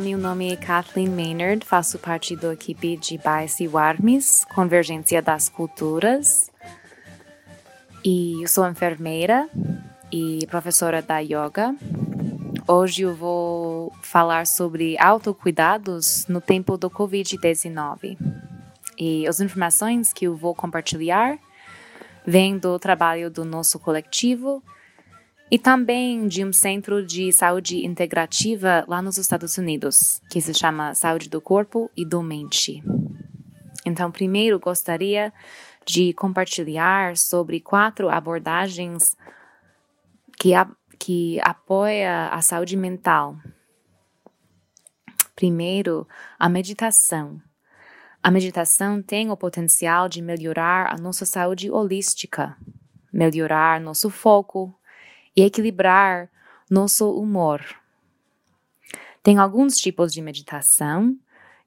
Meu nome é Kathleen Maynard, faço parte da equipe de Bias e Warmis, Convergência das Culturas. E eu sou enfermeira e professora da yoga. Hoje eu vou falar sobre autocuidados no tempo do Covid-19. E as informações que eu vou compartilhar vêm do trabalho do nosso coletivo e também de um centro de saúde integrativa lá nos Estados Unidos, que se chama Saúde do Corpo e do Mente. Então, primeiro gostaria de compartilhar sobre quatro abordagens que, a, que apoia a saúde mental. Primeiro, a meditação. A meditação tem o potencial de melhorar a nossa saúde holística, melhorar nosso foco, e equilibrar nosso humor. Tem alguns tipos de meditação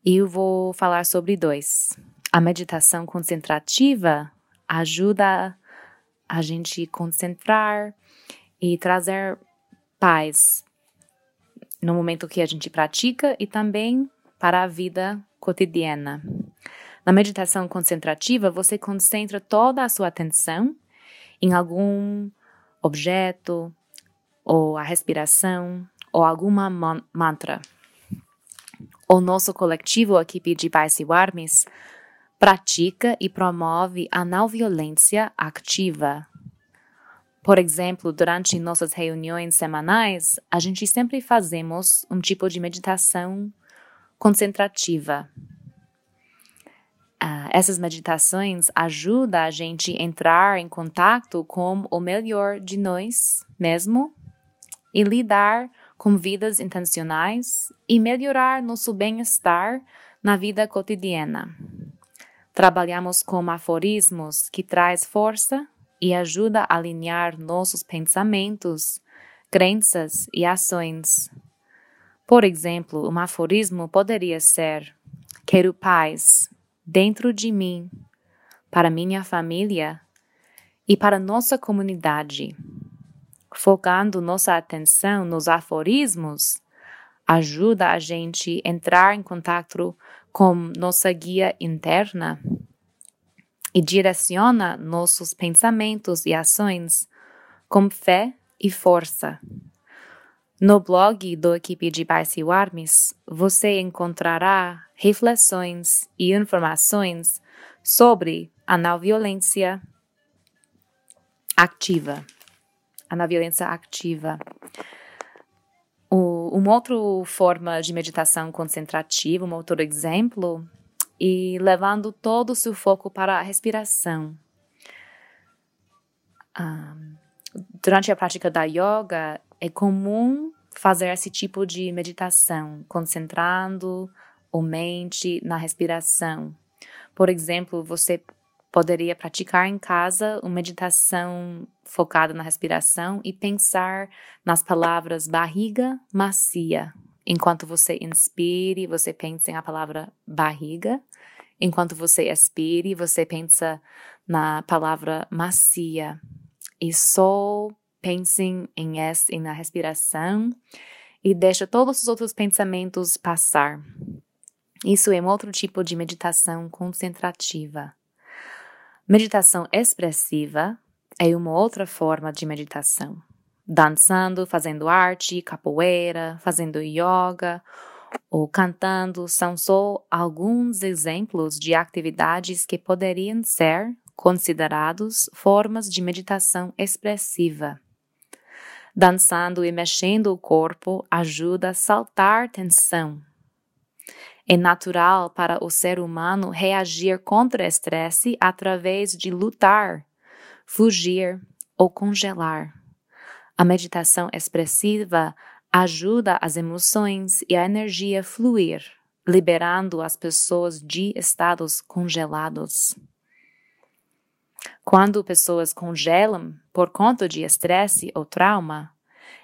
e eu vou falar sobre dois. A meditação concentrativa ajuda a gente concentrar e trazer paz no momento que a gente pratica e também para a vida cotidiana. Na meditação concentrativa, você concentra toda a sua atenção em algum objeto, ou a respiração, ou alguma man mantra. O nosso coletivo, a equipe de Pais e Warmis, pratica e promove a não violência ativa. Por exemplo, durante nossas reuniões semanais, a gente sempre fazemos um tipo de meditação concentrativa. Uh, essas meditações ajudam a gente entrar em contato com o melhor de nós mesmo e lidar com vidas intencionais e melhorar nosso bem-estar na vida cotidiana. Trabalhamos com aforismos que traz força e ajuda a alinhar nossos pensamentos, crenças e ações. Por exemplo, um aforismo poderia ser: Quero paz, dentro de mim, para minha família e para nossa comunidade. Focando nossa atenção nos aforismos, ajuda a gente entrar em contato com nossa guia interna e direciona nossos pensamentos e ações com fé e força. No blog do equipe de Barcy Warmis, você encontrará reflexões e informações sobre a não violência ativa. A não violência ativa. O, uma outra forma de meditação concentrativa, um outro exemplo, e levando todo o seu foco para a respiração. Um, durante a prática da yoga, é comum fazer esse tipo de meditação, concentrando a mente na respiração. Por exemplo, você poderia praticar em casa uma meditação focada na respiração e pensar nas palavras barriga macia. Enquanto você inspire, você pensa em a palavra barriga. Enquanto você expire, você pensa na palavra macia. E só pensem em essa, na respiração e deixa todos os outros pensamentos passar. Isso é um outro tipo de meditação concentrativa. Meditação expressiva é uma outra forma de meditação. Dançando, fazendo arte, capoeira, fazendo yoga ou cantando são só alguns exemplos de atividades que poderiam ser considerados formas de meditação expressiva. Dançando e mexendo o corpo ajuda a saltar tensão. É natural para o ser humano reagir contra estresse através de lutar, fugir ou congelar. A meditação expressiva ajuda as emoções e a energia a fluir, liberando as pessoas de estados congelados. Quando pessoas congelam por conta de estresse ou trauma,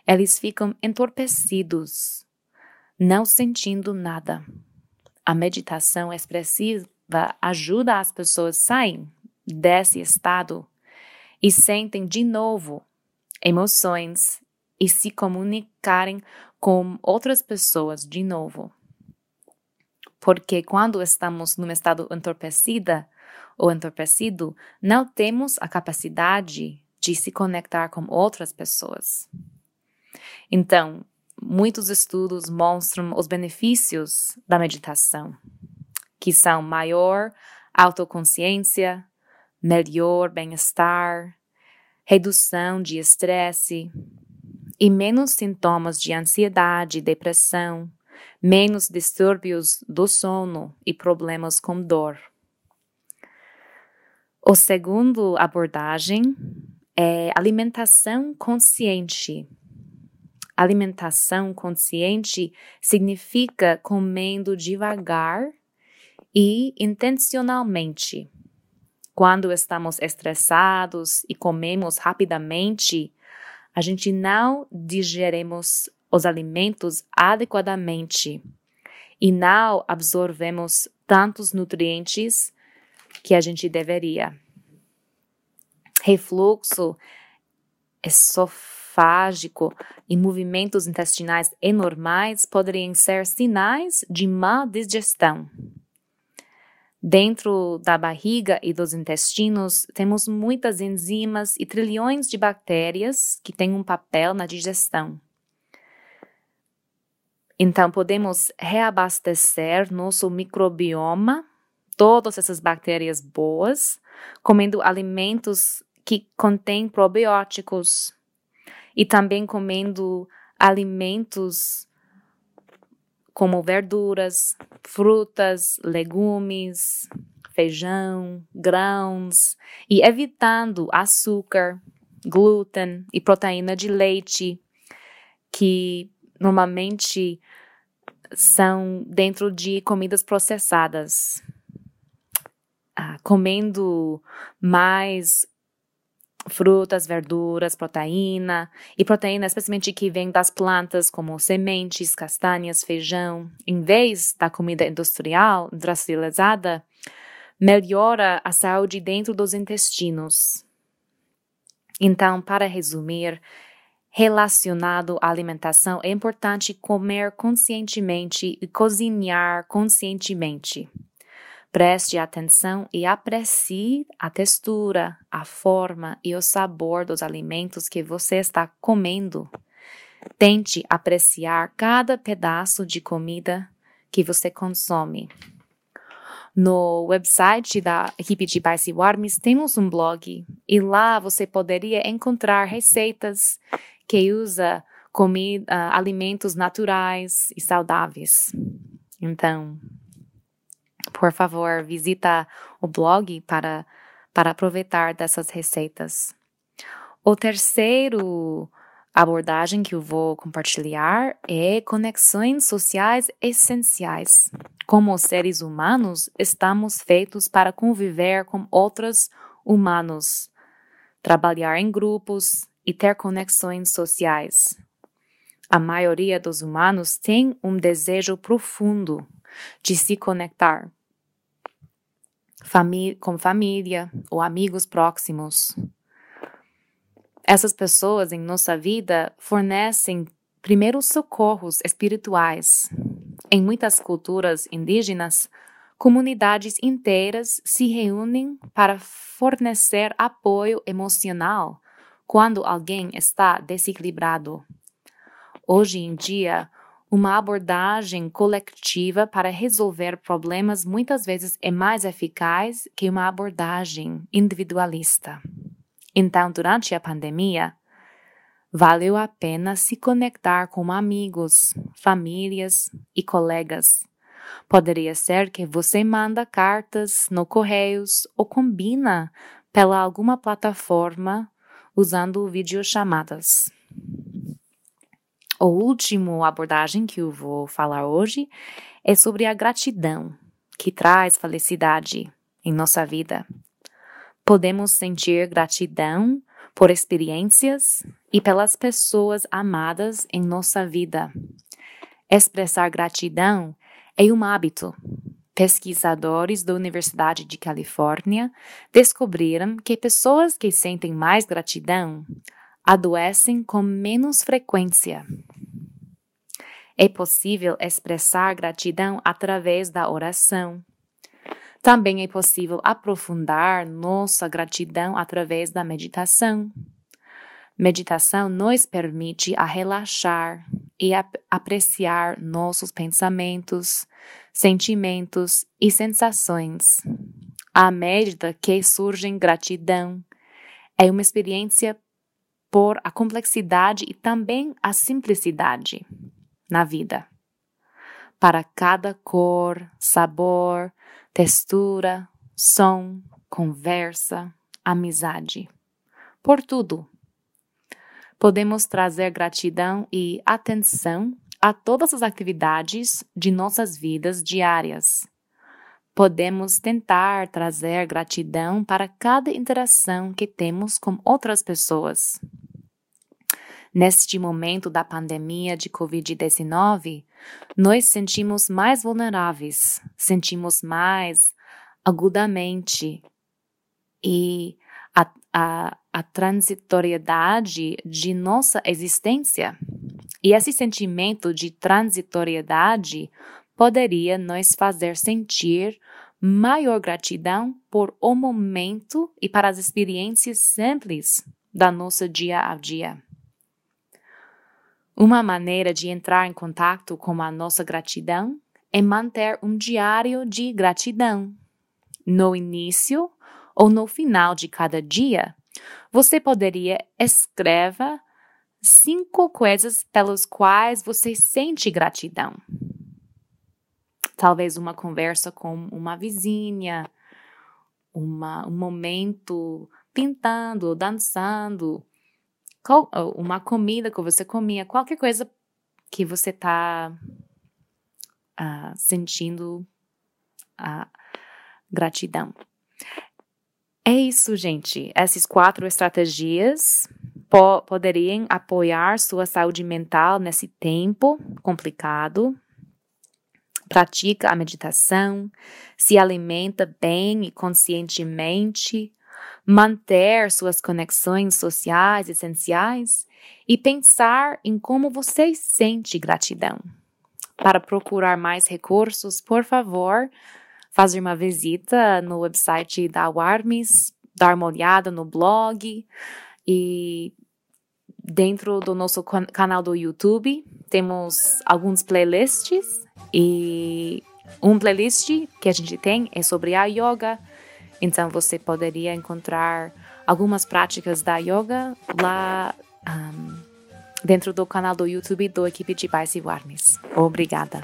eles ficam entorpecidos, não sentindo nada. A meditação expressiva ajuda as pessoas a saírem desse estado e sentem de novo emoções e se comunicarem com outras pessoas de novo. Porque quando estamos num estado entorpecida ou entorpecido, não temos a capacidade de se conectar com outras pessoas. Então, muitos estudos mostram os benefícios da meditação, que são maior autoconsciência, melhor bem-estar, redução de estresse e menos sintomas de ansiedade, depressão, menos distúrbios do sono e problemas com dor. O segundo abordagem é alimentação consciente. Alimentação consciente significa comendo devagar e intencionalmente. Quando estamos estressados e comemos rapidamente, a gente não digerimos os alimentos adequadamente e não absorvemos tantos nutrientes que a gente deveria. Refluxo esofágico e movimentos intestinais anormais poderiam ser sinais de má digestão. Dentro da barriga e dos intestinos, temos muitas enzimas e trilhões de bactérias que têm um papel na digestão. Então, podemos reabastecer nosso microbioma, todas essas bactérias boas, comendo alimentos que contêm probióticos e também comendo alimentos como verduras, frutas, legumes, feijão, grãos e evitando açúcar, glúten e proteína de leite, que normalmente são dentro de comidas processadas. Ah, comendo mais frutas, verduras, proteína, e proteína especialmente que vem das plantas como sementes, castanhas, feijão, em vez da comida industrial, industrializada, melhora a saúde dentro dos intestinos. Então, para resumir, relacionado à alimentação, é importante comer conscientemente e cozinhar conscientemente. Preste atenção e aprecie a textura, a forma e o sabor dos alimentos que você está comendo. Tente apreciar cada pedaço de comida que você consome. No website da equipe de Bice Warmes temos um blog e lá você poderia encontrar receitas que usa comida, alimentos naturais e saudáveis. Então, por favor, visita o blog para, para aproveitar dessas receitas. O terceiro abordagem que eu vou compartilhar é conexões sociais essenciais. Como seres humanos, estamos feitos para conviver com outros humanos, trabalhar em grupos e ter conexões sociais. A maioria dos humanos tem um desejo profundo de se conectar com família ou amigos próximos. Essas pessoas em nossa vida fornecem primeiros socorros espirituais. Em muitas culturas indígenas, comunidades inteiras se reúnem para fornecer apoio emocional quando alguém está desequilibrado. Hoje em dia, uma abordagem coletiva para resolver problemas muitas vezes é mais eficaz que uma abordagem individualista. Então, durante a pandemia, valeu a pena se conectar com amigos, famílias e colegas. Poderia ser que você manda cartas no correios ou combina pela alguma plataforma usando videochamadas. O último abordagem que eu vou falar hoje é sobre a gratidão, que traz felicidade em nossa vida. Podemos sentir gratidão por experiências e pelas pessoas amadas em nossa vida. Expressar gratidão é um hábito. Pesquisadores da Universidade de Califórnia descobriram que pessoas que sentem mais gratidão adoecem com menos frequência. É possível expressar gratidão através da oração. Também é possível aprofundar nossa gratidão através da meditação. Meditação nos permite a relaxar e apreciar nossos pensamentos, sentimentos e sensações. À medida que surge gratidão, é uma experiência por a complexidade e também a simplicidade na vida. Para cada cor, sabor, textura, som, conversa, amizade. Por tudo. Podemos trazer gratidão e atenção a todas as atividades de nossas vidas diárias. Podemos tentar trazer gratidão para cada interação que temos com outras pessoas. Neste momento da pandemia de Covid-19, nós sentimos mais vulneráveis, sentimos mais agudamente e a, a, a transitoriedade de nossa existência. E esse sentimento de transitoriedade poderia nos fazer sentir maior gratidão por o momento e para as experiências simples da nossa dia a dia. Uma maneira de entrar em contato com a nossa gratidão é manter um diário de gratidão. No início ou no final de cada dia, você poderia escrever cinco coisas pelas quais você sente gratidão. Talvez uma conversa com uma vizinha, uma, um momento pintando dançando, uma comida que você comia, qualquer coisa que você está uh, ah, sentindo a gratidão. É isso, gente. Essas quatro estratégias po poderiam apoiar sua saúde mental nesse tempo complicado. Pratica a meditação, se alimenta bem e conscientemente, manter suas conexões sociais essenciais e pensar em como você sente gratidão. Para procurar mais recursos, por favor, fazer uma visita no website da Warmis, dar uma olhada no blog e dentro do nosso canal do YouTube temos alguns playlists e um playlist que a gente tem é sobre a yoga, então você poderia encontrar algumas práticas da yoga lá um, dentro do canal do YouTube do equipe de Pais e Warnes. Obrigada.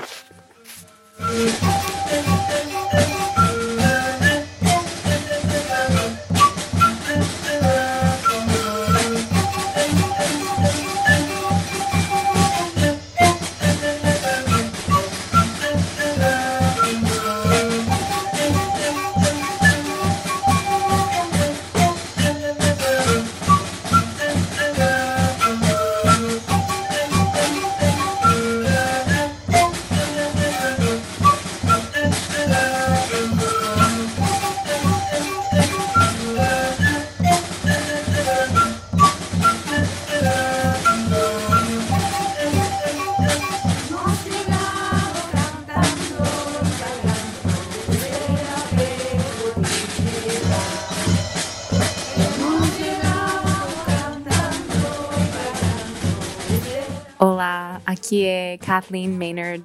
Kathleen Maynard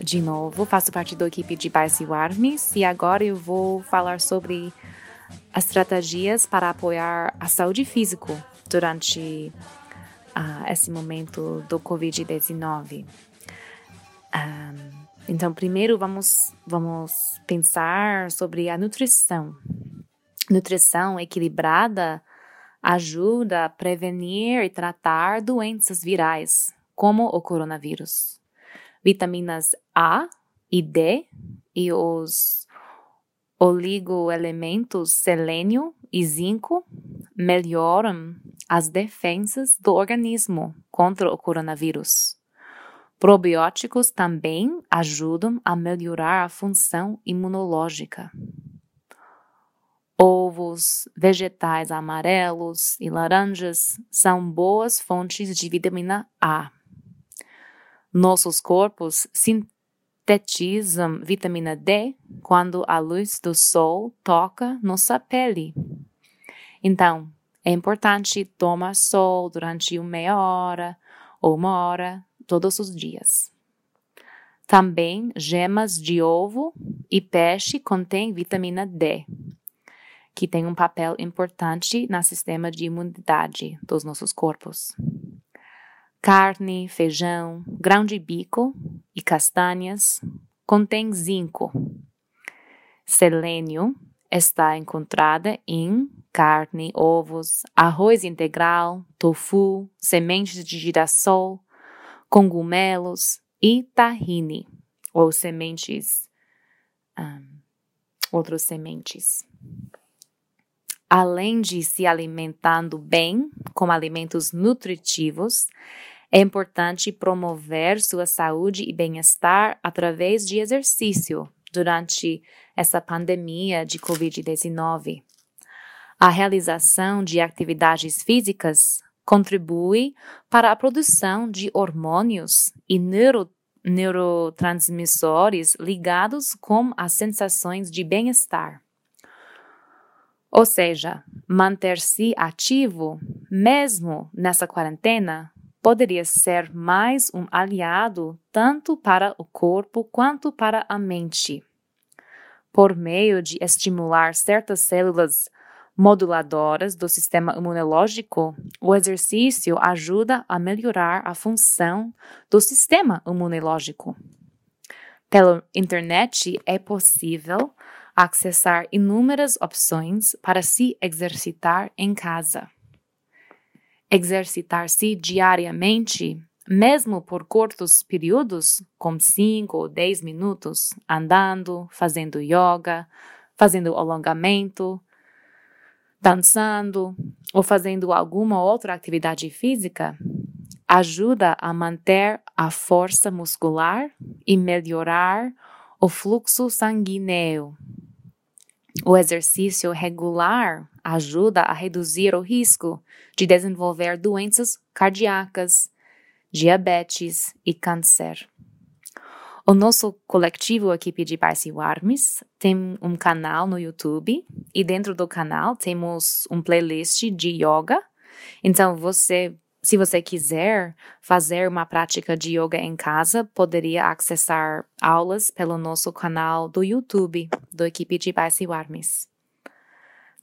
de novo, faço parte da equipe de Base Armis e agora eu vou falar sobre as estratégias para apoiar a saúde física durante uh, esse momento do Covid-19. Um, então, primeiro vamos, vamos pensar sobre a nutrição. Nutrição equilibrada ajuda a prevenir e tratar doenças virais, como o coronavírus. Vitaminas A e D e os oligoelementos selênio e zinco melhoram as defesas do organismo contra o coronavírus. Probióticos também ajudam a melhorar a função imunológica ovos, vegetais amarelos e laranjas são boas fontes de vitamina A. Nossos corpos sintetizam vitamina D quando a luz do sol toca nossa pele. Então, é importante tomar sol durante uma meia hora ou uma hora todos os dias. Também gemas de ovo e peixe contêm vitamina D, que tem um papel importante no sistema de imunidade dos nossos corpos. Carne, feijão, grão de bico e castanhas contêm zinco. Selênio está encontrada em carne, ovos, arroz integral, tofu, sementes de girassol, cogumelos e tahine, ou sementes, um, outras sementes. Além de se alimentando bem com alimentos nutritivos, é importante promover sua saúde e bem-estar através de exercício durante essa pandemia de Covid-19. A realização de atividades físicas contribui para a produção de hormônios e neuro, neurotransmissores ligados com as sensações de bem-estar. Ou seja, manter-se ativo, mesmo nessa quarentena, poderia ser mais um aliado tanto para o corpo quanto para a mente. Por meio de estimular certas células moduladoras do sistema imunológico, o exercício ajuda a melhorar a função do sistema imunológico. Pela internet é possível acessar inúmeras opções para se exercitar em casa. Exercitar-se diariamente, mesmo por curtos períodos, como 5 ou 10 minutos, andando, fazendo yoga, fazendo alongamento, dançando ou fazendo alguma outra atividade física, ajuda a manter a força muscular e melhorar o fluxo sanguíneo. O exercício regular ajuda a reduzir o risco de desenvolver doenças cardíacas, diabetes e câncer. O nosso coletivo Equipe de Paz e Warmes tem um canal no YouTube e dentro do canal temos um playlist de yoga. Então você se você quiser fazer uma prática de yoga em casa, poderia acessar aulas pelo nosso canal do YouTube do Equipe de Base Warmes.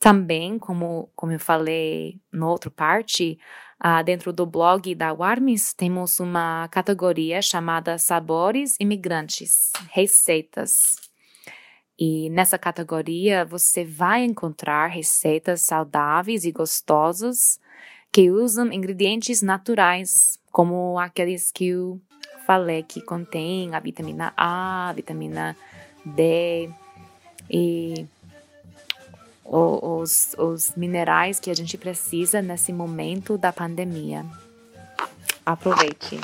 Também, como, como eu falei no outra parte, uh, dentro do blog da Warmes temos uma categoria chamada Sabores Imigrantes, Receitas. E nessa categoria você vai encontrar receitas saudáveis e gostosas que usam ingredientes naturais, como aqueles que eu falei que contém a vitamina A, a vitamina D e os, os minerais que a gente precisa nesse momento da pandemia. Aproveite.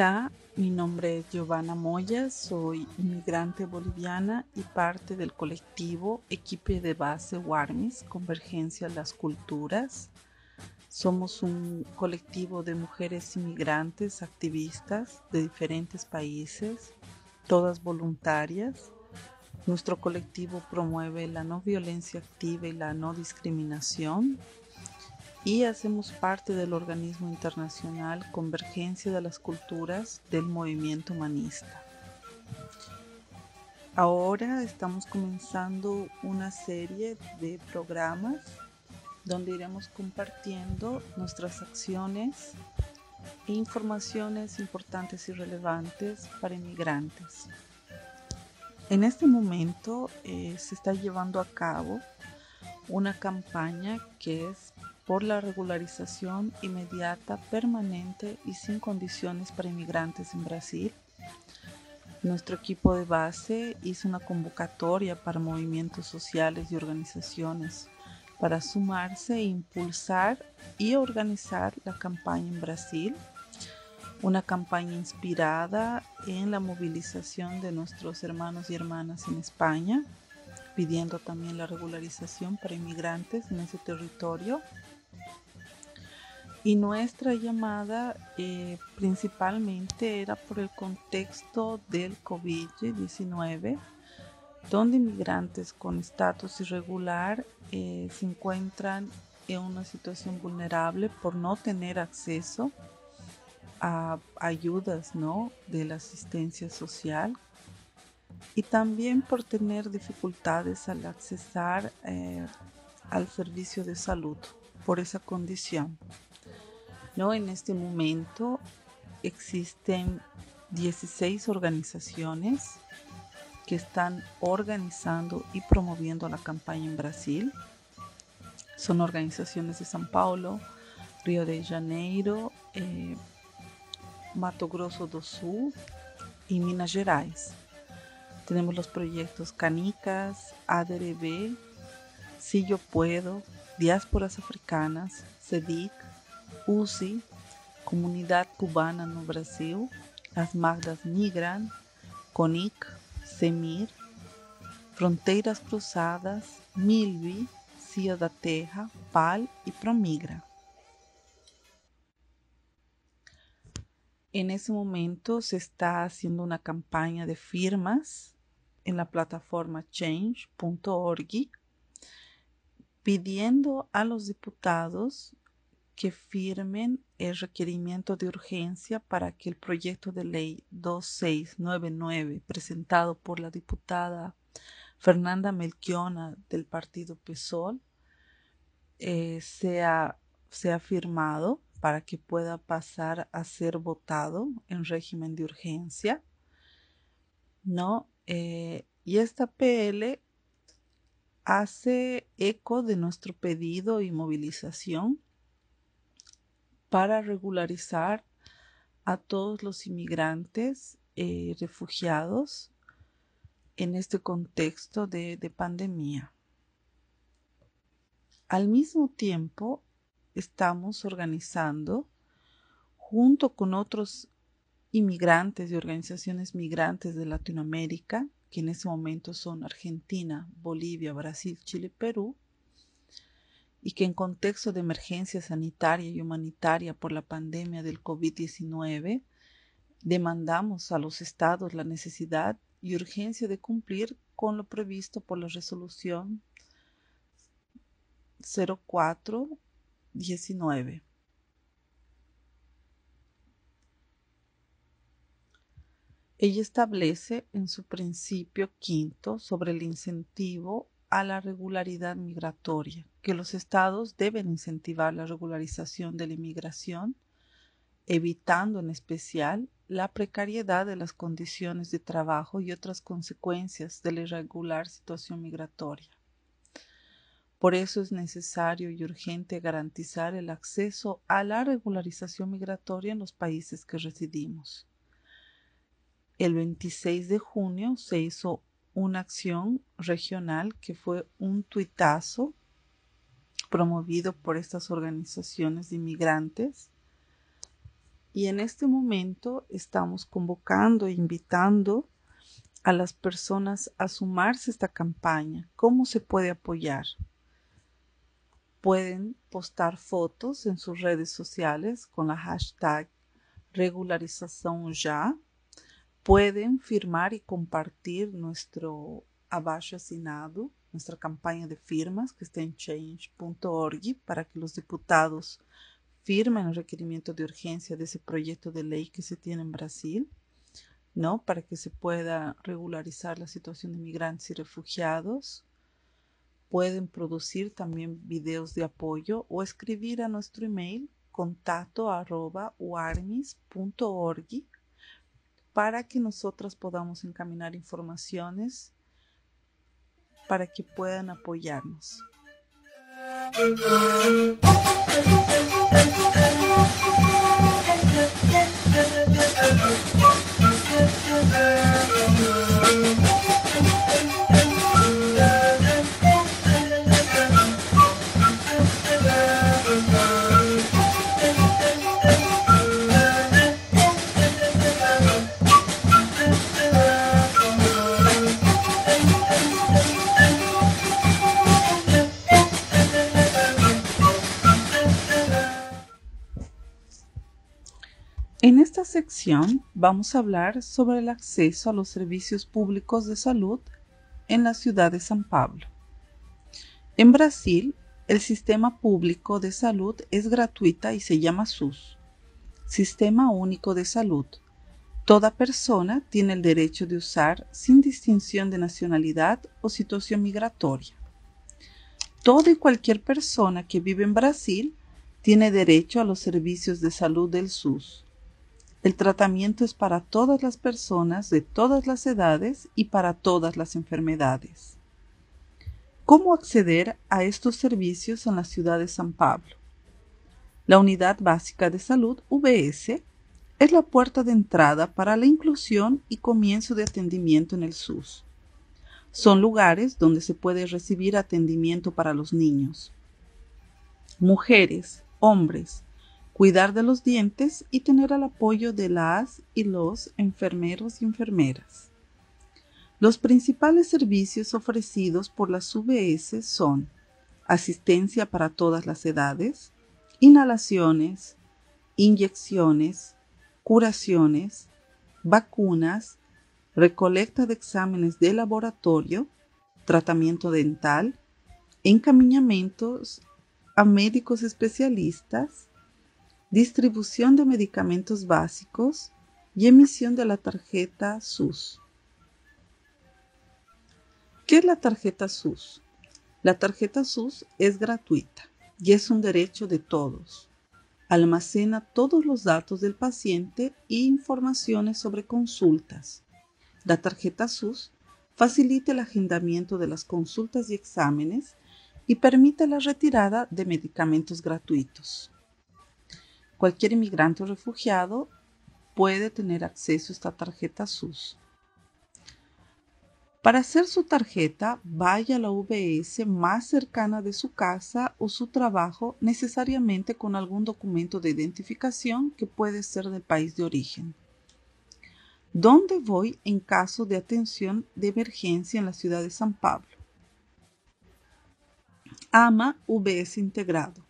Hola, mi nombre es Giovanna Moya, soy inmigrante boliviana y parte del colectivo Equipe de Base Warmis, Convergencia a las Culturas. Somos un colectivo de mujeres inmigrantes, activistas de diferentes países, todas voluntarias. Nuestro colectivo promueve la no violencia activa y la no discriminación y hacemos parte del organismo internacional Convergencia de las Culturas del Movimiento Humanista. Ahora estamos comenzando una serie de programas donde iremos compartiendo nuestras acciones e informaciones importantes y relevantes para inmigrantes. En este momento eh, se está llevando a cabo una campaña que es por la regularización inmediata, permanente y sin condiciones para inmigrantes en Brasil. Nuestro equipo de base hizo una convocatoria para movimientos sociales y organizaciones para sumarse impulsar y organizar la campaña en Brasil, una campaña inspirada en la movilización de nuestros hermanos y hermanas en España, pidiendo también la regularización para inmigrantes en ese territorio. Y nuestra llamada eh, principalmente era por el contexto del COVID-19 donde inmigrantes con estatus irregular eh, se encuentran en una situación vulnerable por no tener acceso a ayudas ¿no? de la asistencia social y también por tener dificultades al accesar eh, al servicio de salud por esa condición. ¿No? En este momento existen 16 organizaciones que están organizando y promoviendo la campaña en Brasil. Son organizaciones de São Paulo, Río de Janeiro, eh, Mato Grosso do Sul y Minas Gerais. Tenemos los proyectos Canicas, ADRB, Si Yo Puedo, Diásporas Africanas, CEDIC, UCI, Comunidad Cubana no Brasil, As Magdas Migran, CONIC, Semir, Fronteiras Cruzadas, Milvi, Cia da Terra, PAL y Promigra. En ese momento se está haciendo una campaña de firmas en la plataforma change.org pidiendo a los diputados que firmen el requerimiento de urgencia para que el proyecto de ley 2699 presentado por la diputada Fernanda Melchiona del partido PSOL eh, sea, sea firmado para que pueda pasar a ser votado en régimen de urgencia. ¿no? Eh, y esta PL hace eco de nuestro pedido y movilización para regularizar a todos los inmigrantes eh, refugiados en este contexto de, de pandemia. Al mismo tiempo, estamos organizando junto con otros inmigrantes y organizaciones migrantes de Latinoamérica, que en ese momento son Argentina, Bolivia, Brasil, Chile, Perú, y que en contexto de emergencia sanitaria y humanitaria por la pandemia del COVID-19, demandamos a los estados la necesidad y urgencia de cumplir con lo previsto por la resolución 0419. Ella establece en su principio quinto sobre el incentivo a la regularidad migratoria, que los estados deben incentivar la regularización de la inmigración, evitando en especial la precariedad de las condiciones de trabajo y otras consecuencias de la irregular situación migratoria. Por eso es necesario y urgente garantizar el acceso a la regularización migratoria en los países que residimos. El 26 de junio se hizo una acción regional que fue un tuitazo promovido por estas organizaciones de inmigrantes. Y en este momento estamos convocando e invitando a las personas a sumarse a esta campaña. ¿Cómo se puede apoyar? Pueden postar fotos en sus redes sociales con la hashtag regularización ya pueden firmar y compartir nuestro abajo asinado, nuestra campaña de firmas que está en change.org para que los diputados firmen el requerimiento de urgencia de ese proyecto de ley que se tiene en Brasil, ¿no? Para que se pueda regularizar la situación de migrantes y refugiados. pueden producir también videos de apoyo o escribir a nuestro email contacto para que nosotras podamos encaminar informaciones para que puedan apoyarnos. En esta sección vamos a hablar sobre el acceso a los servicios públicos de salud en la ciudad de San Pablo. En Brasil, el sistema público de salud es gratuita y se llama SUS, Sistema Único de Salud. Toda persona tiene el derecho de usar sin distinción de nacionalidad o situación migratoria. Toda y cualquier persona que vive en Brasil tiene derecho a los servicios de salud del SUS el tratamiento es para todas las personas de todas las edades y para todas las enfermedades. ¿Cómo acceder a estos servicios en la ciudad de San Pablo? La Unidad Básica de Salud, VS, es la puerta de entrada para la inclusión y comienzo de atendimiento en el SUS. Son lugares donde se puede recibir atendimiento para los niños, mujeres, hombres, cuidar de los dientes y tener el apoyo de las y los enfermeros y enfermeras. Los principales servicios ofrecidos por las UBS son asistencia para todas las edades, inhalaciones, inyecciones, curaciones, vacunas, recolecta de exámenes de laboratorio, tratamiento dental, encaminamientos a médicos especialistas, distribución de medicamentos básicos y emisión de la tarjeta SUS. ¿Qué es la tarjeta SUS? La tarjeta SUS es gratuita y es un derecho de todos. Almacena todos los datos del paciente e informaciones sobre consultas. La tarjeta SUS facilita el agendamiento de las consultas y exámenes y permite la retirada de medicamentos gratuitos. Cualquier inmigrante o refugiado puede tener acceso a esta tarjeta SUS. Para hacer su tarjeta, vaya a la VS más cercana de su casa o su trabajo, necesariamente con algún documento de identificación que puede ser del país de origen. ¿Dónde voy en caso de atención de emergencia en la ciudad de San Pablo? AMA VS Integrado.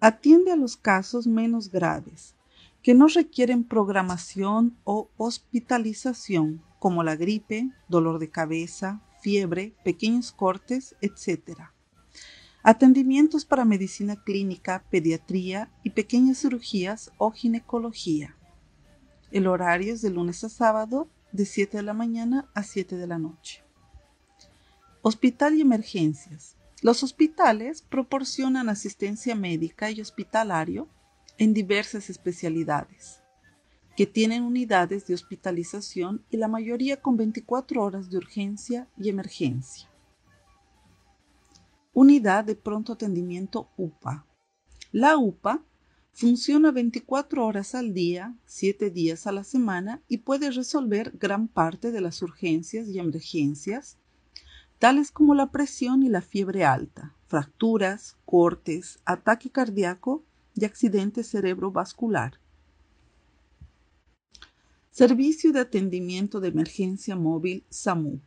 Atiende a los casos menos graves, que no requieren programación o hospitalización, como la gripe, dolor de cabeza, fiebre, pequeños cortes, etc. Atendimientos para medicina clínica, pediatría y pequeñas cirugías o ginecología. El horario es de lunes a sábado de 7 de la mañana a 7 de la noche. Hospital y emergencias. Los hospitales proporcionan asistencia médica y hospitalario en diversas especialidades, que tienen unidades de hospitalización y la mayoría con 24 horas de urgencia y emergencia. Unidad de pronto atendimiento UPA. La UPA funciona 24 horas al día, 7 días a la semana y puede resolver gran parte de las urgencias y emergencias tales como la presión y la fiebre alta, fracturas, cortes, ataque cardíaco y accidente cerebrovascular. Servicio de Atendimiento de Emergencia Móvil SAMU.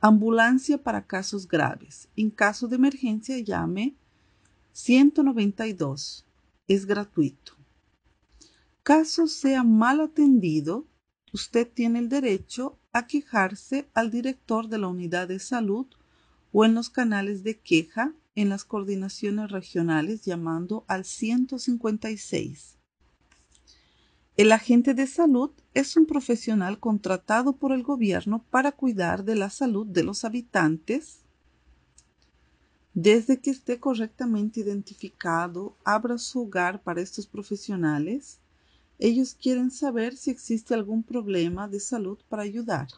Ambulancia para casos graves. En caso de emergencia llame 192. Es gratuito. Caso sea mal atendido, usted tiene el derecho a quejarse al director de la unidad de salud o en los canales de queja en las coordinaciones regionales llamando al 156. El agente de salud es un profesional contratado por el gobierno para cuidar de la salud de los habitantes Desde que esté correctamente identificado, abra su hogar para estos profesionales. Ellos quieren saber si existe algún problema de salud para ayudar.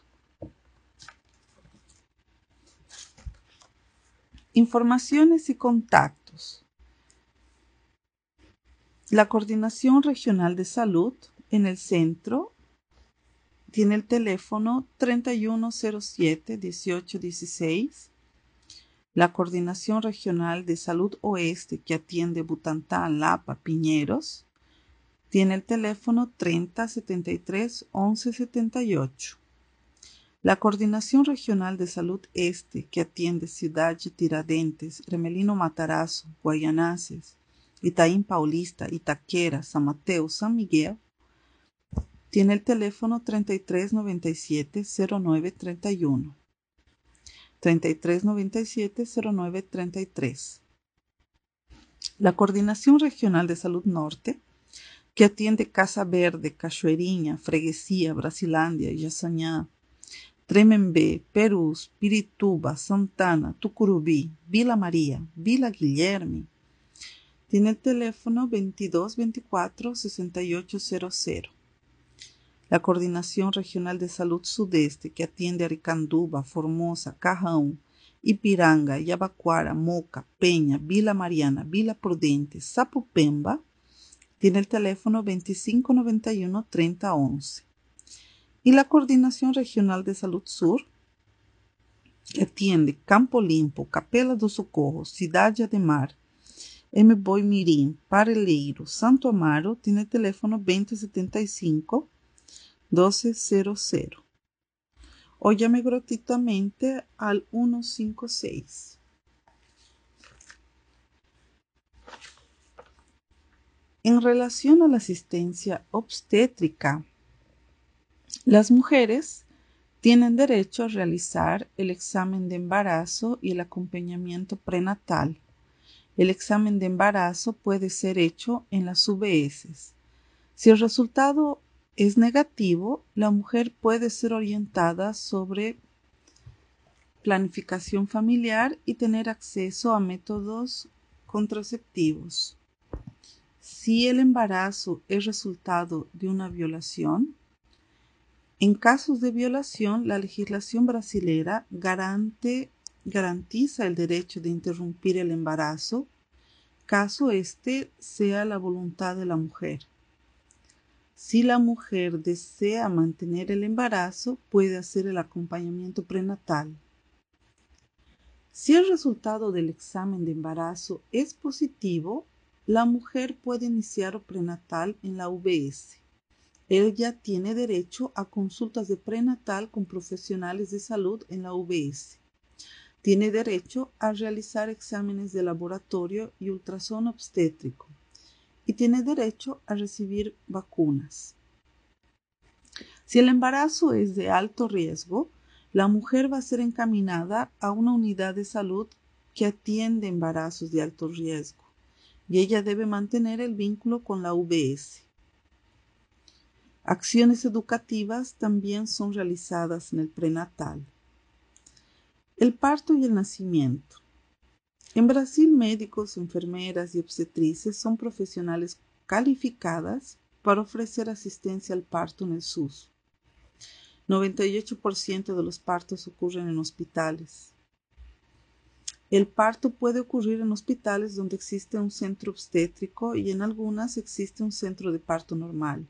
Informaciones y contactos. La Coordinación Regional de Salud en el centro tiene el teléfono 3107-1816 la Coordinación Regional de Salud Oeste que atiende Butantán, Lapa, Piñeros, tiene el teléfono 3073 1178. La Coordinación Regional de Salud Este que atiende Ciudad Tiradentes, Remelino Matarazzo, Guayanaces, Itaín Paulista, Itaquera, San Mateo, San Miguel, tiene el teléfono 3397 0931. 3397-0933. La Coordinación Regional de Salud Norte, que atiende Casa Verde, Cachoeirinha, Freguesía, Brasilandia, Yasañá, Tremembé, Perús, Pirituba, Santana, Tucurubí, Vila María, Vila Guilherme, tiene el teléfono 2224 6800 la Coordinación Regional de Salud Sudeste, que atiende Aricanduba, Formosa, Cajão, Ipiranga, Yabacuara, Moca, Peña, Vila Mariana, Vila Prudente, Sapupemba, tiene el teléfono 2591-3011. Y la Coordinación Regional de Salud Sur, que atiende Campo Limpo, Capela do Socorro, Cidade Ademar, M. Boi Mirim, Pareleiro, Santo Amaro, tiene el teléfono 2075 1200 o llame gratuitamente al 156. En relación a la asistencia obstétrica, las mujeres tienen derecho a realizar el examen de embarazo y el acompañamiento prenatal. El examen de embarazo puede ser hecho en las UBS. Si el resultado es negativo, la mujer puede ser orientada sobre planificación familiar y tener acceso a métodos contraceptivos. Si el embarazo es resultado de una violación, en casos de violación, la legislación brasilera garantiza el derecho de interrumpir el embarazo, caso este sea la voluntad de la mujer. Si la mujer desea mantener el embarazo, puede hacer el acompañamiento prenatal. Si el resultado del examen de embarazo es positivo, la mujer puede iniciar prenatal en la UBS. Ella tiene derecho a consultas de prenatal con profesionales de salud en la UBS. Tiene derecho a realizar exámenes de laboratorio y ultrasonido obstétrico y tiene derecho a recibir vacunas. Si el embarazo es de alto riesgo, la mujer va a ser encaminada a una unidad de salud que atiende embarazos de alto riesgo y ella debe mantener el vínculo con la UBS. Acciones educativas también son realizadas en el prenatal. El parto y el nacimiento. En Brasil, médicos, enfermeras y obstetrices son profesionales calificadas para ofrecer asistencia al parto en el SUS. 98% de los partos ocurren en hospitales. El parto puede ocurrir en hospitales donde existe un centro obstétrico y en algunas existe un centro de parto normal.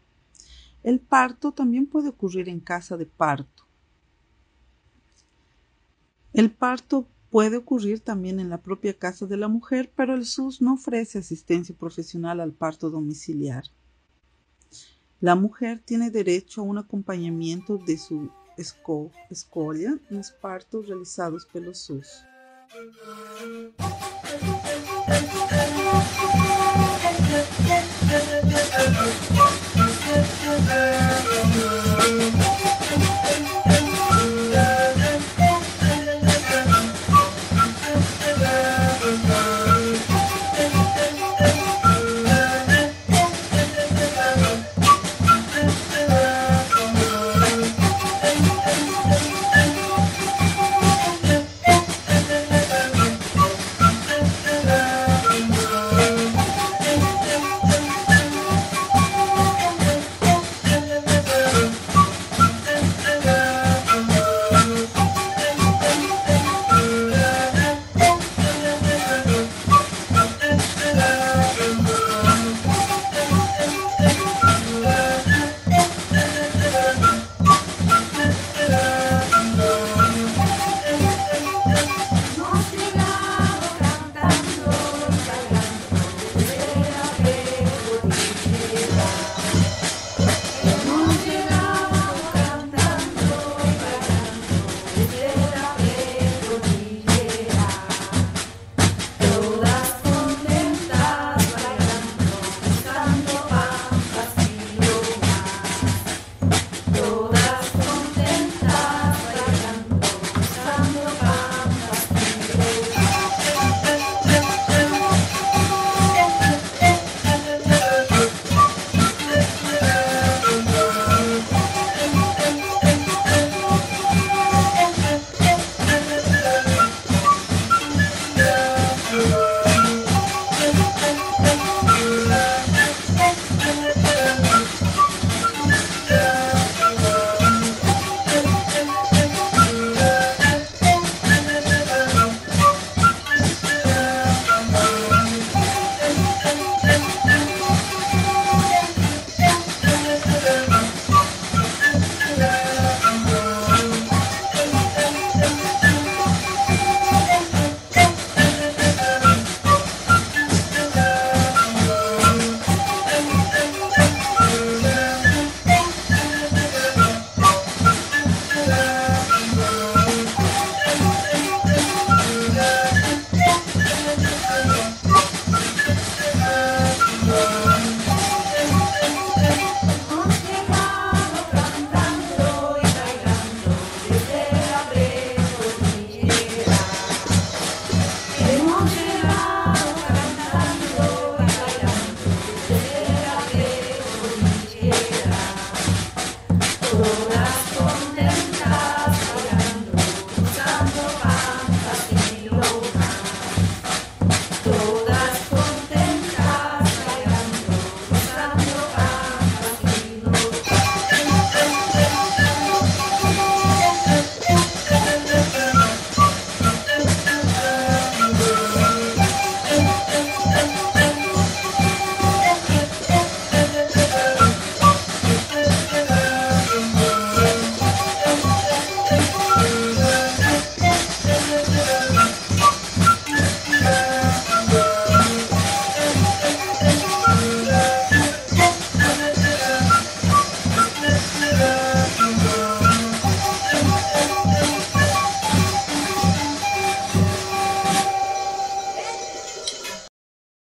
El parto también puede ocurrir en casa de parto. El parto Puede ocurrir también en la propia casa de la mujer, pero el SUS no ofrece asistencia profesional al parto domiciliar. La mujer tiene derecho a un acompañamiento de su escolia en los partos realizados por el SUS. Thank you.